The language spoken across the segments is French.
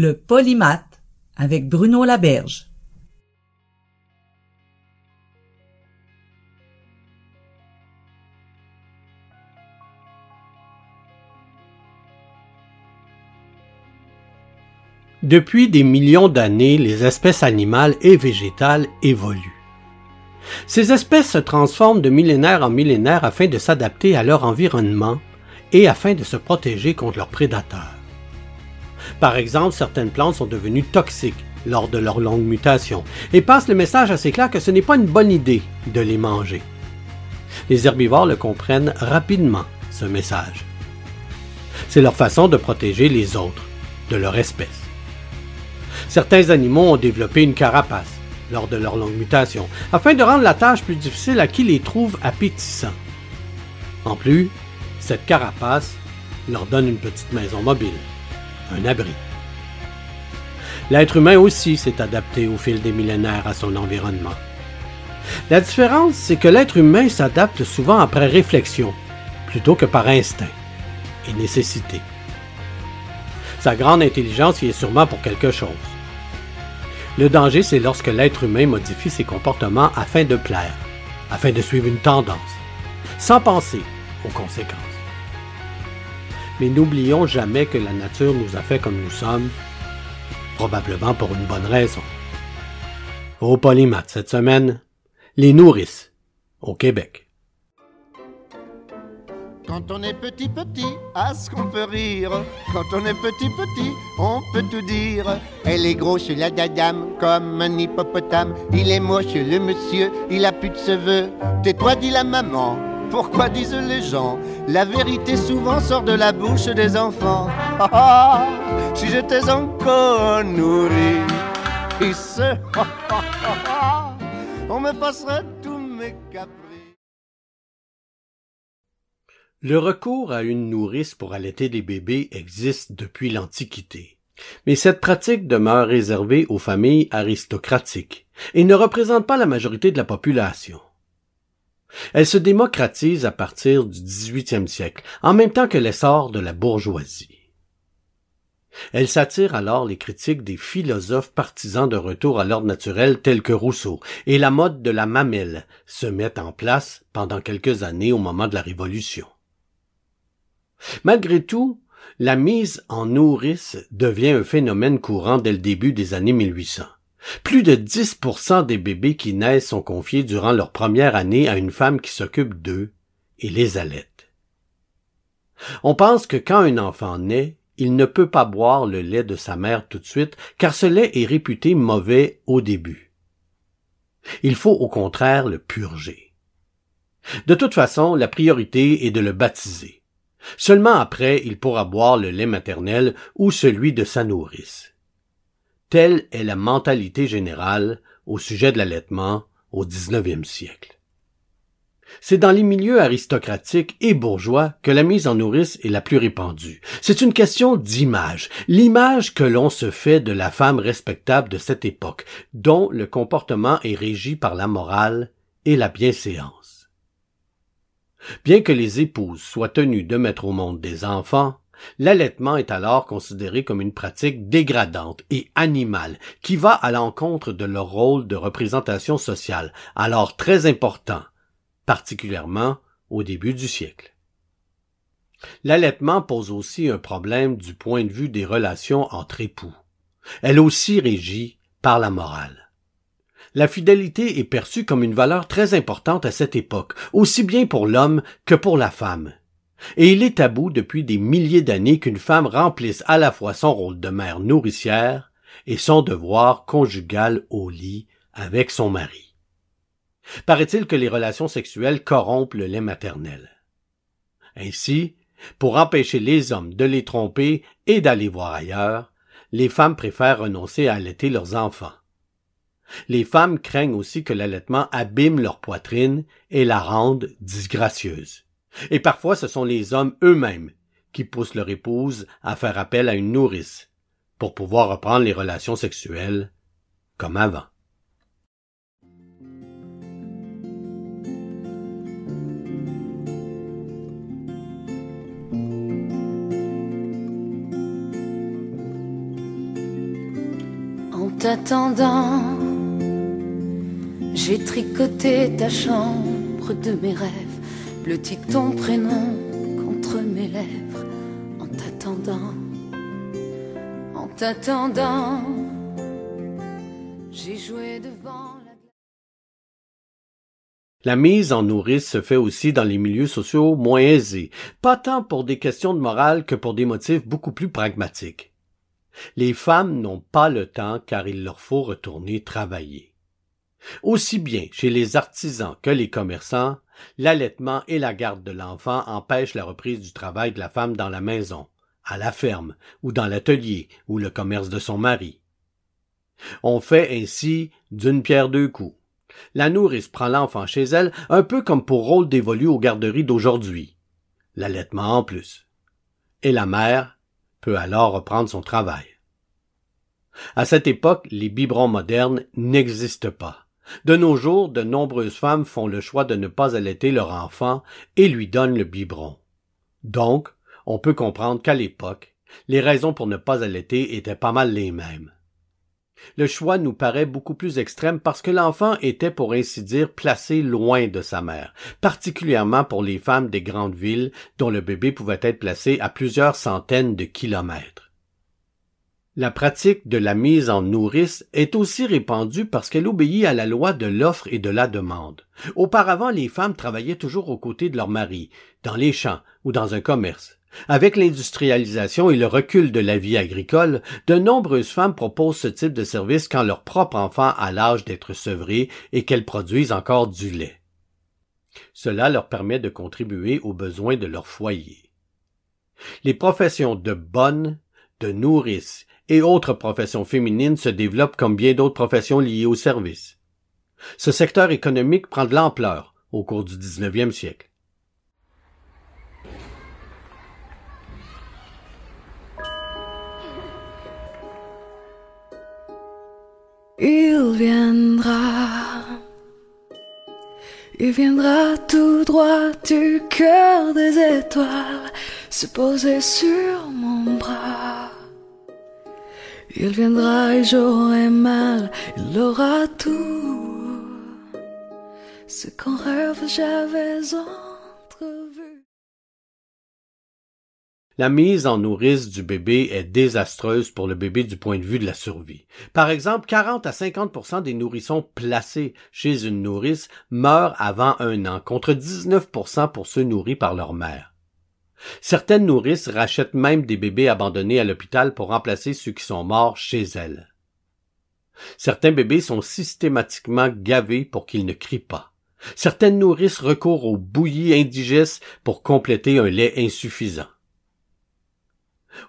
Le polymath avec Bruno Laberge. Depuis des millions d'années, les espèces animales et végétales évoluent. Ces espèces se transforment de millénaire en millénaire afin de s'adapter à leur environnement et afin de se protéger contre leurs prédateurs. Par exemple, certaines plantes sont devenues toxiques lors de leur longue mutation et passent le message assez clair que ce n'est pas une bonne idée de les manger. Les herbivores le comprennent rapidement, ce message. C'est leur façon de protéger les autres, de leur espèce. Certains animaux ont développé une carapace lors de leur longue mutation, afin de rendre la tâche plus difficile à qui les trouve appétissants. En plus, cette carapace leur donne une petite maison mobile un abri. L'être humain aussi s'est adapté au fil des millénaires à son environnement. La différence, c'est que l'être humain s'adapte souvent après réflexion, plutôt que par instinct et nécessité. Sa grande intelligence y est sûrement pour quelque chose. Le danger, c'est lorsque l'être humain modifie ses comportements afin de plaire, afin de suivre une tendance, sans penser aux conséquences. Mais n'oublions jamais que la nature nous a fait comme nous sommes, probablement pour une bonne raison. Au Polymath cette semaine, les nourrices au Québec. Quand on est petit petit, à ce qu'on peut rire. Quand on est petit petit, on peut tout dire. Elle est grosse la dadame, comme un hippopotame. Il est moche le monsieur, il a plus de cheveux. Tais-toi dit la maman, pourquoi disent les gens La vérité souvent sort de la bouche des enfants. Ah, ah, si j'étais encore nourri, on me passerait tous mes caprices. Le recours à une nourrice pour allaiter des bébés existe depuis l'Antiquité. Mais cette pratique demeure réservée aux familles aristocratiques et ne représente pas la majorité de la population. Elle se démocratise à partir du XVIIIe siècle, en même temps que l'essor de la bourgeoisie. Elle s'attire alors les critiques des philosophes partisans de retour à l'ordre naturel tels que Rousseau, et la mode de la mamelle se met en place pendant quelques années au moment de la Révolution. Malgré tout, la mise en nourrice devient un phénomène courant dès le début des années 1800. Plus de 10% des bébés qui naissent sont confiés durant leur première année à une femme qui s'occupe d'eux et les allaite. On pense que quand un enfant naît, il ne peut pas boire le lait de sa mère tout de suite, car ce lait est réputé mauvais au début. Il faut au contraire le purger. De toute façon, la priorité est de le baptiser. Seulement après, il pourra boire le lait maternel ou celui de sa nourrice. Telle est la mentalité générale au sujet de l'allaitement au XIXe siècle. C'est dans les milieux aristocratiques et bourgeois que la mise en nourrice est la plus répandue. C'est une question d'image, l'image que l'on se fait de la femme respectable de cette époque, dont le comportement est régi par la morale et la bienséance. Bien que les épouses soient tenues de mettre au monde des enfants, L'allaitement est alors considéré comme une pratique dégradante et animale qui va à l'encontre de leur rôle de représentation sociale, alors très important, particulièrement au début du siècle. L'allaitement pose aussi un problème du point de vue des relations entre époux. Elle aussi régie par la morale. La fidélité est perçue comme une valeur très importante à cette époque, aussi bien pour l'homme que pour la femme, et il est tabou depuis des milliers d'années qu'une femme remplisse à la fois son rôle de mère nourricière et son devoir conjugal au lit avec son mari. Paraît-il que les relations sexuelles corrompent le lait maternel. Ainsi, pour empêcher les hommes de les tromper et d'aller voir ailleurs, les femmes préfèrent renoncer à allaiter leurs enfants. Les femmes craignent aussi que l'allaitement abîme leur poitrine et la rende disgracieuse. Et parfois ce sont les hommes eux-mêmes qui poussent leur épouse à faire appel à une nourrice pour pouvoir reprendre les relations sexuelles comme avant. En t'attendant, j'ai tricoté ta chambre de mes rêves, bleuti ton prénom contre mes lèvres. En t'attendant, en t'attendant, j'ai joué devant la La mise en nourrice se fait aussi dans les milieux sociaux moins aisés, pas tant pour des questions de morale que pour des motifs beaucoup plus pragmatiques. Les femmes n'ont pas le temps car il leur faut retourner travailler. Aussi bien chez les artisans que les commerçants, l'allaitement et la garde de l'enfant empêchent la reprise du travail de la femme dans la maison, à la ferme ou dans l'atelier ou le commerce de son mari. On fait ainsi d'une pierre deux coups. La nourrice prend l'enfant chez elle un peu comme pour rôle dévolu aux garderies d'aujourd'hui. L'allaitement en plus. Et la mère peut alors reprendre son travail. À cette époque, les biberons modernes n'existent pas. De nos jours, de nombreuses femmes font le choix de ne pas allaiter leur enfant et lui donnent le biberon. Donc, on peut comprendre qu'à l'époque, les raisons pour ne pas allaiter étaient pas mal les mêmes. Le choix nous paraît beaucoup plus extrême parce que l'enfant était pour ainsi dire placé loin de sa mère, particulièrement pour les femmes des grandes villes dont le bébé pouvait être placé à plusieurs centaines de kilomètres. La pratique de la mise en nourrice est aussi répandue parce qu'elle obéit à la loi de l'offre et de la demande. Auparavant, les femmes travaillaient toujours aux côtés de leur mari, dans les champs ou dans un commerce. Avec l'industrialisation et le recul de la vie agricole, de nombreuses femmes proposent ce type de service quand leur propre enfant a l'âge d'être sevré et qu'elles produisent encore du lait. Cela leur permet de contribuer aux besoins de leur foyer. Les professions de bonne, de nourrice et autres professions féminines se développent comme bien d'autres professions liées au service. Ce secteur économique prend de l'ampleur au cours du 19e siècle. Il viendra, il viendra tout droit du cœur des étoiles, se poser sur mon bras. Il viendra et j'aurai mal, il aura tout. Ce qu'en rêve j'avais entrevu. La mise en nourrice du bébé est désastreuse pour le bébé du point de vue de la survie. Par exemple, 40 à 50% des nourrissons placés chez une nourrice meurent avant un an, contre 19% pour ceux nourris par leur mère. Certaines nourrices rachètent même des bébés abandonnés à l'hôpital pour remplacer ceux qui sont morts chez elles. Certains bébés sont systématiquement gavés pour qu'ils ne crient pas. Certaines nourrices recourent aux bouillies indigestes pour compléter un lait insuffisant.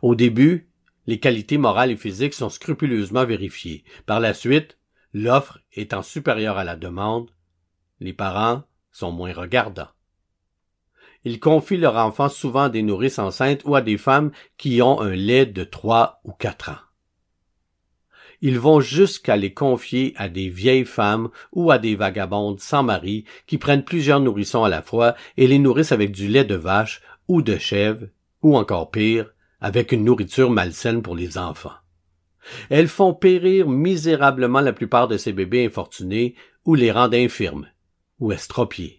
Au début, les qualités morales et physiques sont scrupuleusement vérifiées. Par la suite, l'offre étant supérieure à la demande, les parents sont moins regardants. Ils confient leur enfant souvent à des nourrices enceintes ou à des femmes qui ont un lait de trois ou quatre ans. Ils vont jusqu'à les confier à des vieilles femmes ou à des vagabondes sans mari qui prennent plusieurs nourrissons à la fois et les nourrissent avec du lait de vache ou de chèvre, ou encore pire, avec une nourriture malsaine pour les enfants. Elles font périr misérablement la plupart de ces bébés infortunés ou les rendent infirmes ou estropiés.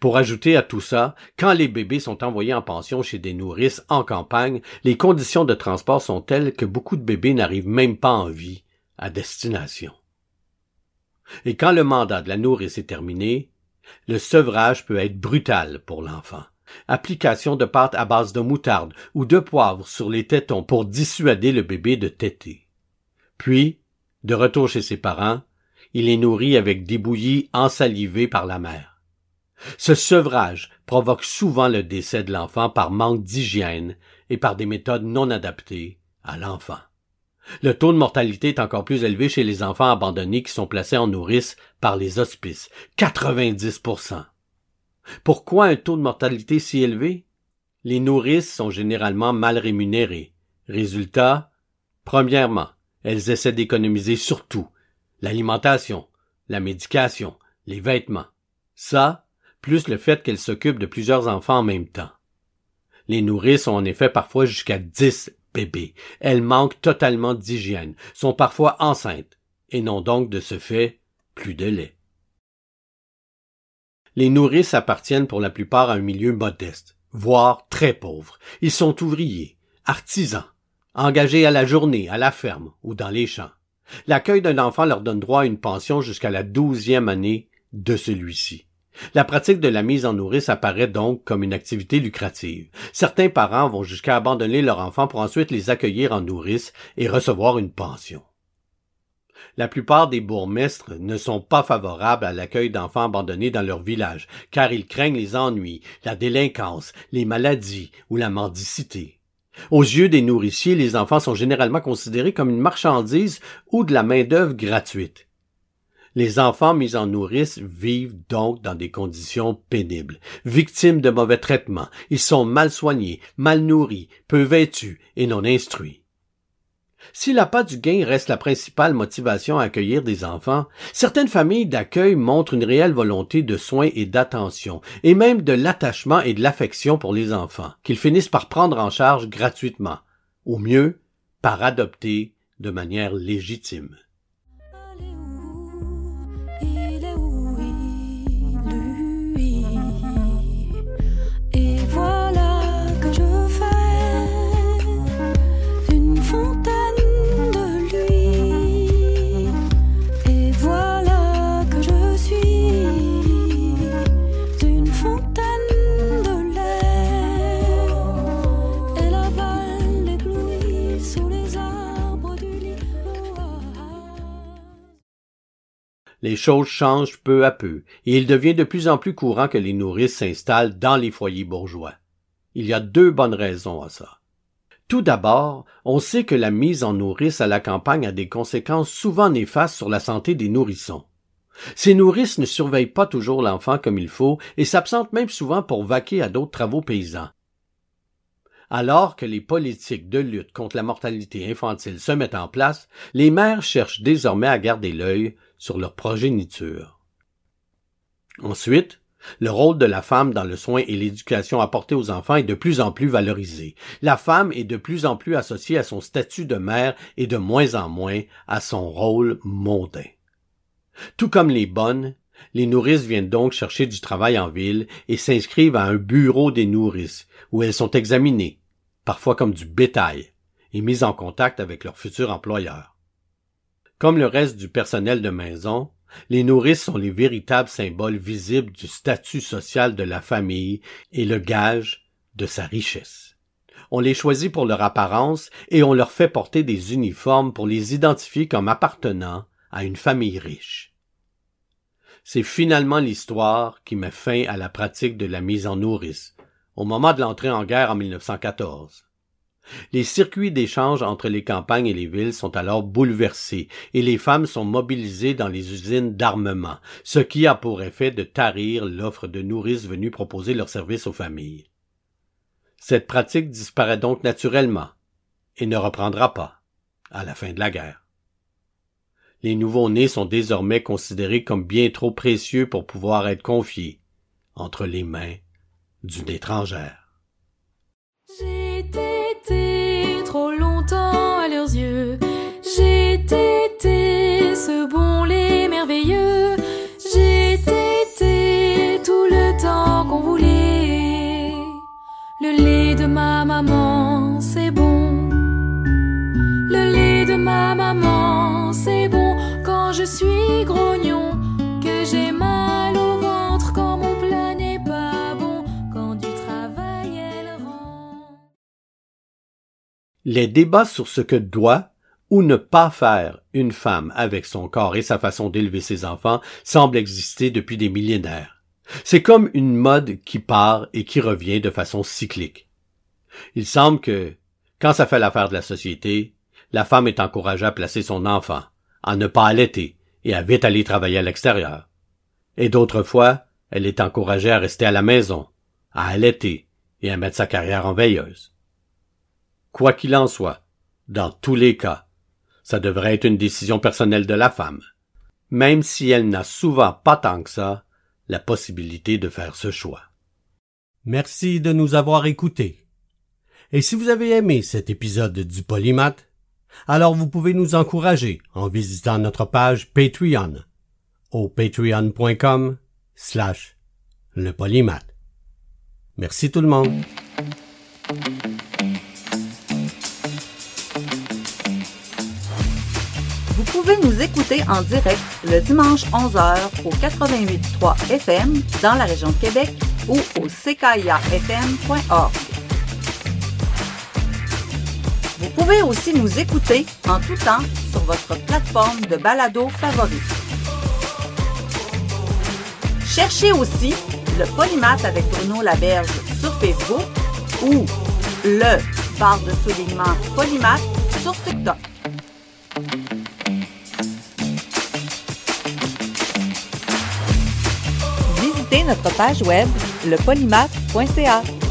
Pour ajouter à tout ça, quand les bébés sont envoyés en pension chez des nourrices en campagne, les conditions de transport sont telles que beaucoup de bébés n'arrivent même pas en vie à destination. Et quand le mandat de la nourrice est terminé, le sevrage peut être brutal pour l'enfant. Application de pâte à base de moutarde ou de poivre sur les tétons pour dissuader le bébé de téter. Puis, de retour chez ses parents, Il est nourri avec des bouillies ensalivées par la mère. Ce sevrage provoque souvent le décès de l'enfant par manque d'hygiène et par des méthodes non adaptées à l'enfant. Le taux de mortalité est encore plus élevé chez les enfants abandonnés qui sont placés en nourrice par les hospices. 90% Pourquoi un taux de mortalité si élevé? Les nourrices sont généralement mal rémunérées. Résultat, premièrement, elles essaient d'économiser sur tout. L'alimentation, la médication, les vêtements. Ça, plus le fait qu'elles s'occupent de plusieurs enfants en même temps. Les nourrices ont en effet parfois jusqu'à dix bébés. Elles manquent totalement d'hygiène, sont parfois enceintes, et n'ont donc de ce fait plus de lait. Les nourrices appartiennent pour la plupart à un milieu modeste, voire très pauvre. Ils sont ouvriers, artisans, engagés à la journée, à la ferme ou dans les champs. L'accueil d'un enfant leur donne droit à une pension jusqu'à la douzième année de celui-ci. La pratique de la mise en nourrice apparaît donc comme une activité lucrative. Certains parents vont jusqu'à abandonner leurs enfants pour ensuite les accueillir en nourrice et recevoir une pension. La plupart des bourgmestres ne sont pas favorables à l'accueil d'enfants abandonnés dans leur village, car ils craignent les ennuis, la délinquance, les maladies ou la mendicité. Aux yeux des nourriciers, les enfants sont généralement considérés comme une marchandise ou de la main-d'œuvre gratuite. Les enfants mis en nourrice vivent donc dans des conditions pénibles, victimes de mauvais traitements. Ils sont mal soignés, mal nourris, peu vêtus et non instruits. Si l'appât du gain reste la principale motivation à accueillir des enfants, certaines familles d'accueil montrent une réelle volonté de soins et d'attention, et même de l'attachement et de l'affection pour les enfants, qu'ils finissent par prendre en charge gratuitement, ou mieux, par adopter de manière légitime. Les choses changent peu à peu, et il devient de plus en plus courant que les nourrices s'installent dans les foyers bourgeois. Il y a deux bonnes raisons à ça. Tout d'abord, on sait que la mise en nourrice à la campagne a des conséquences souvent néfastes sur la santé des nourrissons. Ces nourrices ne surveillent pas toujours l'enfant comme il faut et s'absentent même souvent pour vaquer à d'autres travaux paysans. Alors que les politiques de lutte contre la mortalité infantile se mettent en place, les mères cherchent désormais à garder l'œil sur leur progéniture. Ensuite, le rôle de la femme dans le soin et l'éducation apportée aux enfants est de plus en plus valorisé. La femme est de plus en plus associée à son statut de mère et de moins en moins à son rôle mondain. Tout comme les bonnes, les nourrices viennent donc chercher du travail en ville et s'inscrivent à un bureau des nourrices, où elles sont examinées, parfois comme du bétail, et mises en contact avec leur futur employeur. Comme le reste du personnel de maison, les nourrices sont les véritables symboles visibles du statut social de la famille et le gage de sa richesse. On les choisit pour leur apparence et on leur fait porter des uniformes pour les identifier comme appartenant à une famille riche. C'est finalement l'histoire qui met fin à la pratique de la mise en nourrice, au moment de l'entrée en guerre en 1914. Les circuits d'échange entre les campagnes et les villes sont alors bouleversés et les femmes sont mobilisées dans les usines d'armement, ce qui a pour effet de tarir l'offre de nourrices venues proposer leurs services aux familles. Cette pratique disparaît donc naturellement et ne reprendra pas à la fin de la guerre. Les nouveaux-nés sont désormais considérés comme bien trop précieux pour pouvoir être confiés entre les mains d'une étrangère. Ce bon lait merveilleux. J'ai été tout le temps qu'on voulait. Le lait de ma maman, c'est bon. Le lait de ma maman, c'est bon quand je suis grognon. Que j'ai mal au ventre quand mon plat n'est pas bon. Quand du travail elle rend. Les débats sur ce que doit ou ne pas faire une femme avec son corps et sa façon d'élever ses enfants semble exister depuis des millénaires. C'est comme une mode qui part et qui revient de façon cyclique. Il semble que, quand ça fait l'affaire de la société, la femme est encouragée à placer son enfant, à ne pas allaiter et à vite aller travailler à l'extérieur. Et d'autres fois, elle est encouragée à rester à la maison, à allaiter et à mettre sa carrière en veilleuse. Quoi qu'il en soit, dans tous les cas, ça devrait être une décision personnelle de la femme, même si elle n'a souvent pas tant que ça la possibilité de faire ce choix. Merci de nous avoir écoutés. Et si vous avez aimé cet épisode du Polymath, alors vous pouvez nous encourager en visitant notre page Patreon au patreon.com slash le polymath. Merci tout le monde. Pouvez nous écouter en direct le dimanche 11h au 88.3 FM dans la région de Québec ou au ckiafm.org. Vous pouvez aussi nous écouter en tout temps sur votre plateforme de balado favorite. Cherchez aussi le Polymath avec Bruno Laberge sur Facebook ou le barre de soulignement Polymath sur TikTok. Notre page web lepolymath.ca.